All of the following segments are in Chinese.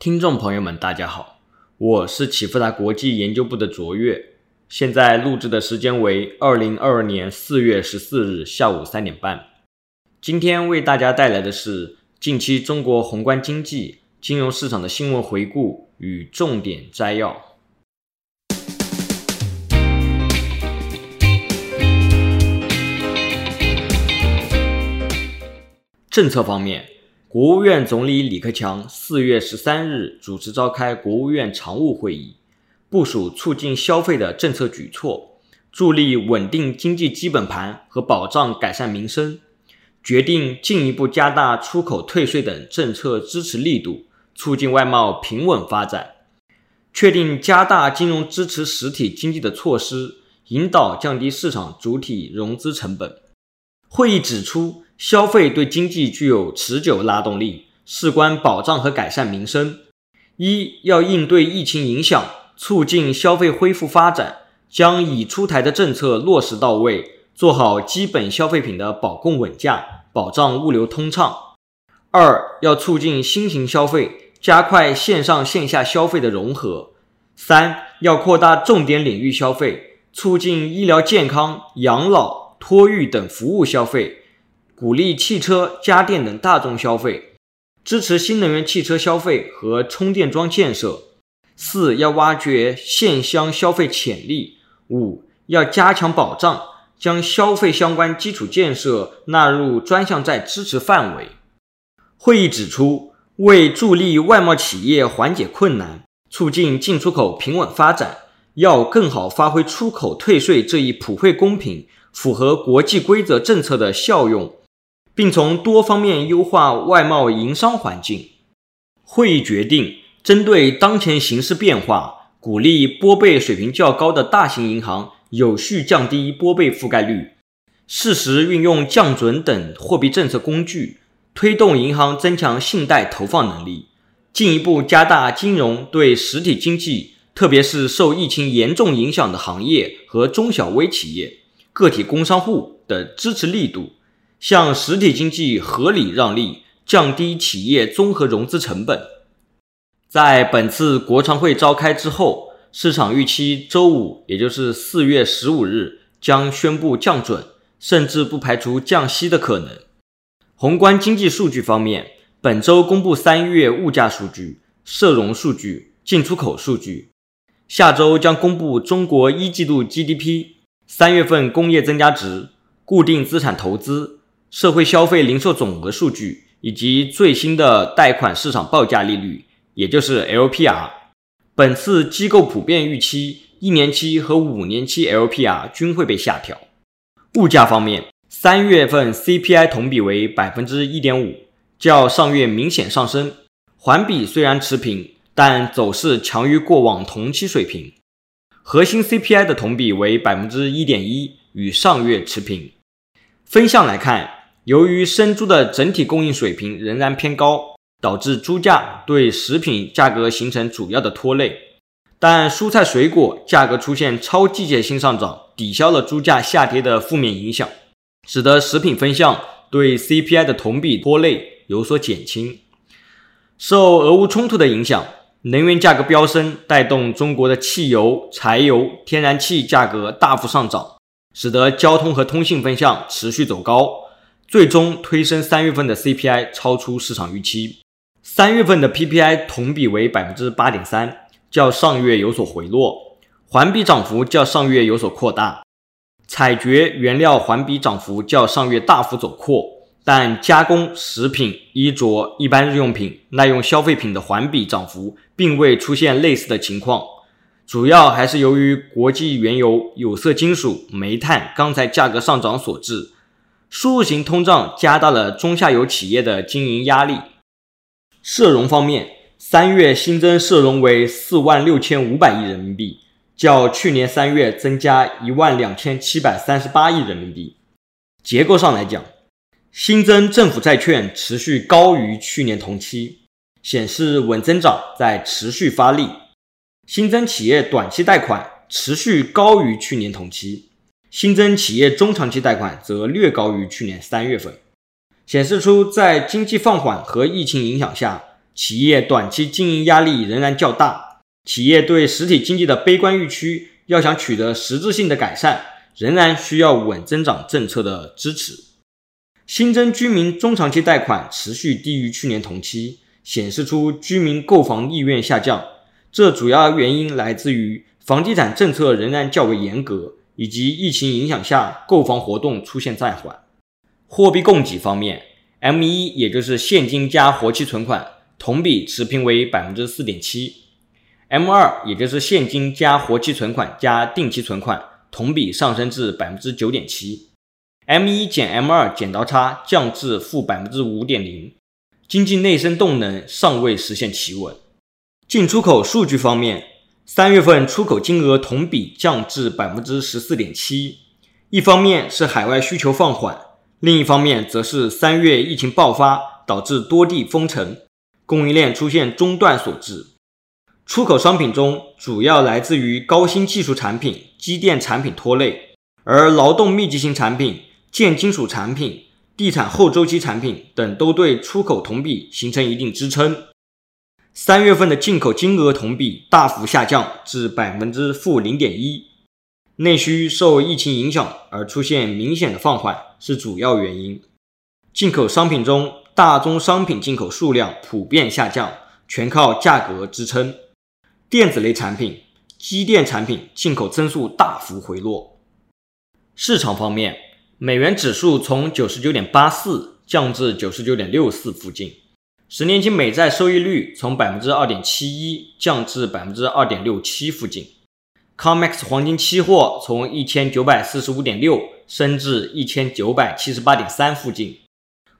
听众朋友们，大家好，我是启富达国际研究部的卓越，现在录制的时间为二零二二年四月十四日下午三点半。今天为大家带来的是近期中国宏观经济、金融市场的新闻回顾与重点摘要。政策方面。国务院总理李克强四月十三日主持召开国务院常务会议，部署促进消费的政策举措，助力稳定经济基本盘和保障改善民生。决定进一步加大出口退税等政策支持力度，促进外贸平稳发展。确定加大金融支持实体经济的措施，引导降低市场主体融资成本。会议指出。消费对经济具有持久拉动力，事关保障和改善民生。一要应对疫情影响，促进消费恢复发展，将已出台的政策落实到位，做好基本消费品的保供稳价，保障物流通畅。二要促进新型消费，加快线上线下消费的融合。三要扩大重点领域消费，促进医疗健康、养老、托育等服务消费。鼓励汽车、家电等大众消费，支持新能源汽车消费和充电桩建设。四要挖掘县乡消费潜力。五要加强保障，将消费相关基础建设纳入专项债支持范围。会议指出，为助力外贸企业缓解困难，促进进出口平稳发展，要更好发挥出口退税这一普惠公平、符合国际规则政策的效用。并从多方面优化外贸营商环境。会议决定，针对当前形势变化，鼓励拨备水平较高的大型银行有序降低拨备覆盖率，适时运用降准等货币政策工具，推动银行增强信贷投放能力，进一步加大金融对实体经济，特别是受疫情严重影响的行业和中小微企业、个体工商户的支持力度。向实体经济合理让利，降低企业综合融资成本。在本次国常会召开之后，市场预期周五，也就是四月十五日将宣布降准，甚至不排除降息的可能。宏观经济数据方面，本周公布三月物价数据、社融数据、进出口数据，下周将公布中国一季度 GDP、三月份工业增加值、固定资产投资。社会消费零售总额数据以及最新的贷款市场报价利率，也就是 LPR。本次机构普遍预期，一年期和五年期 LPR 均会被下调。物价方面，三月份 CPI 同比为百分之一点五，较上月明显上升，环比虽然持平，但走势强于过往同期水平。核心 CPI 的同比为百分之一点一，与上月持平。分项来看。由于生猪的整体供应水平仍然偏高，导致猪价对食品价格形成主要的拖累。但蔬菜水果价格出现超季节性上涨，抵消了猪价下跌的负面影响，使得食品分项对 CPI 的同比拖累有所减轻。受俄乌冲突的影响，能源价格飙升，带动中国的汽油、柴油、天然气价格大幅上涨，使得交通和通信分项持续走高。最终推升三月份的 CPI 超出市场预期，三月份的 PPI 同比为百分之八点三，较上月有所回落，环比涨幅较上月有所扩大。采掘原料环比涨幅较上月大幅走扩，但加工食品、衣着、一般日用品、耐用消费品的环比涨幅并未出现类似的情况，主要还是由于国际原油、有色金属、煤炭、钢材价格上涨所致。输入型通胀加大了中下游企业的经营压力。社融方面，三月新增社融为四万六千五百亿人民币，较去年三月增加一万两千七百三十八亿人民币。结构上来讲，新增政府债券持续高于去年同期，显示稳增长在持续发力。新增企业短期贷款持续高于去年同期。新增企业中长期贷款则略高于去年三月份，显示出在经济放缓和疫情影响下，企业短期经营压力仍然较大，企业对实体经济的悲观预期要想取得实质性的改善，仍然需要稳增长政策的支持。新增居民中长期贷款持续低于去年同期，显示出居民购房意愿下降。这主要原因来自于房地产政策仍然较为严格，以及疫情影响下购房活动出现暂缓。货币供给方面，M1 也就是现金加活期存款同比持平为百分之四点七，M2 也就是现金加活期存款加定期存款同比上升至百分之九点七，M1 减 M2 剪刀差降至负百分之五点零，经济内生动能尚未实现企稳。进出口数据方面，三月份出口金额同比降至百分之十四点七。一方面是海外需求放缓，另一方面则是三月疫情爆发导致多地封城，供应链出现中断所致。出口商品中主要来自于高新技术产品、机电产品拖累，而劳动密集型产品、建金属产品、地产后周期产品等都对出口同比形成一定支撑。三月份的进口金额同比大幅下降至百分之负零点一，内需受疫情影响而出现明显的放缓是主要原因。进口商品中，大宗商品进口数量普遍下降，全靠价格支撑。电子类产品、机电产品进口增速大幅回落。市场方面，美元指数从九十九点八四降至九十九点六四附近。十年期美债收益率从百分之二点七一降至百分之二点六七附近，COMEX 黄金期货从一千九百四十五点六升至一千九百七十八点三附近，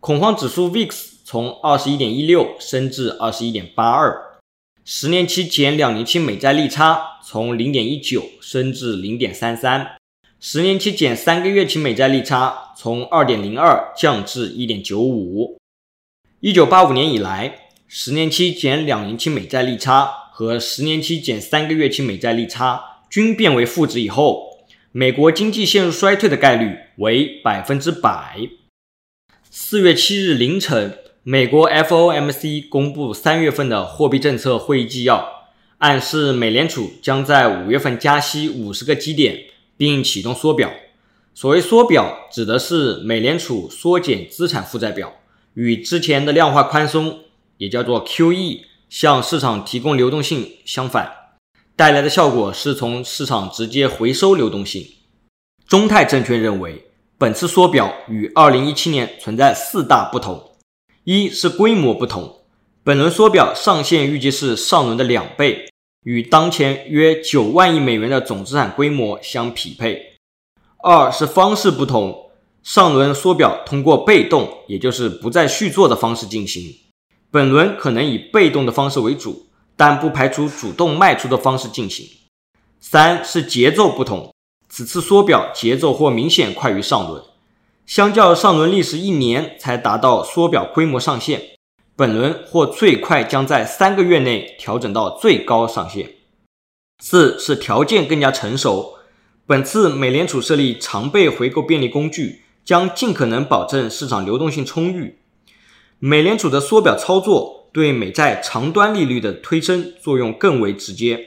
恐慌指数 VIX 从二十一点一六升至二十一点八二，十年期减两年期美债利差从零点一九升至零点三三，十年期减三个月期美债利差从二点零二降至一点九五。一九八五年以来，十年期减两年期美债利差和十年期减三个月期美债利差均变为负值以后，美国经济陷入衰退的概率为百分之百。四月七日凌晨，美国 FOMC 公布三月份的货币政策会议纪要，暗示美联储将在五月份加息五十个基点，并启动缩表。所谓缩表，指的是美联储缩减资产负债表。与之前的量化宽松，也叫做 QE，向市场提供流动性相反，带来的效果是从市场直接回收流动性。中泰证券认为，本次缩表与2017年存在四大不同：一是规模不同，本轮缩表上限预计是上轮的两倍，与当前约九万亿美元的总资产规模相匹配；二是方式不同。上轮缩表通过被动，也就是不再续作的方式进行，本轮可能以被动的方式为主，但不排除主动卖出的方式进行。三是节奏不同，此次缩表节奏或明显快于上轮，相较上轮历时一年才达到缩表规模上限，本轮或最快将在三个月内调整到最高上限。四是条件更加成熟，本次美联储设立常备回购便利工具。将尽可能保证市场流动性充裕。美联储的缩表操作对美债长端利率的推升作用更为直接。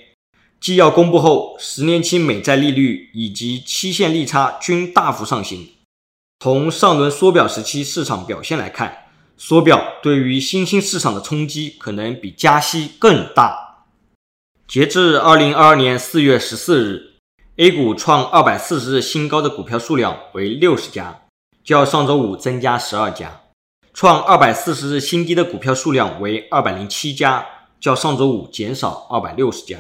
纪要公布后，十年期美债利率以及期限利差均大幅上行。从上轮缩表时期市场表现来看，缩表对于新兴市场的冲击可能比加息更大。截至二零二二年四月十四日，A 股创二百四十日新高的股票数量为六十家。较上周五增加十二家，创二百四十日新低的股票数量为二百零七家，较上周五减少二百六十家。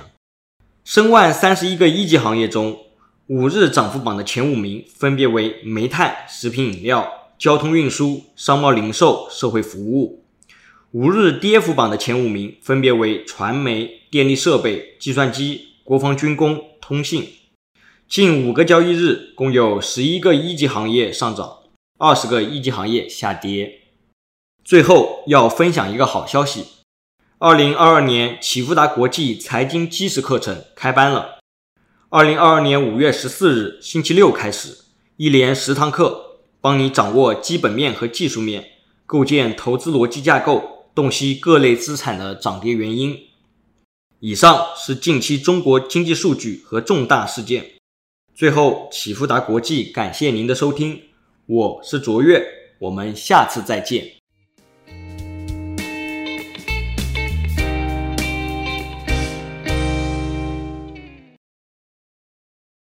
申万三十一个一级行业中，五日涨幅榜的前五名分别为煤炭、食品饮料、交通运输、商贸零售、社会服务；五日跌幅榜的前五名分别为传媒、电力设备、计算机、国防军工、通信。近五个交易日，共有十一个一级行业上涨。二十个一级行业下跌。最后要分享一个好消息，二零二二年启富达国际财经基石课程开班了。二零二二年五月十四日星期六开始，一连十堂课，帮你掌握基本面和技术面，构建投资逻辑架构，洞悉各类资产的涨跌原因。以上是近期中国经济数据和重大事件。最后，启富达国际感谢您的收听。我是卓越我们下次再见。